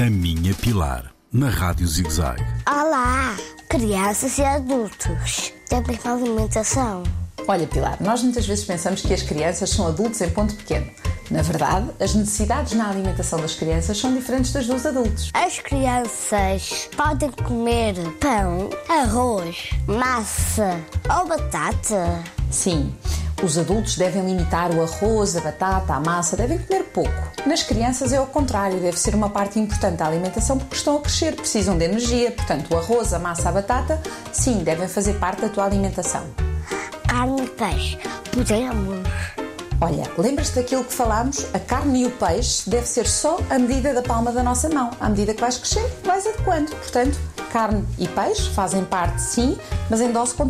A Minha Pilar, na Rádio ZigZag. Olá, crianças e adultos. Tem mesma alimentação. Olha, Pilar, nós muitas vezes pensamos que as crianças são adultos em ponto pequeno. Na verdade, as necessidades na alimentação das crianças são diferentes das dos adultos. As crianças podem comer pão, arroz, massa ou batata. Sim, os adultos devem limitar o arroz, a batata, a massa, devem comer pouco. Nas crianças é o contrário, deve ser uma parte importante da alimentação porque estão a crescer, precisam de energia, portanto, o arroz, a massa, a batata, sim, devem fazer parte da tua alimentação. Carne e peixe. Podemos. Olha, lembras-te daquilo que falámos? A carne e o peixe deve ser só a medida da palma da nossa mão. À medida que vais crescendo, vais adequando. Portanto, carne e peixe fazem parte, sim, mas em dose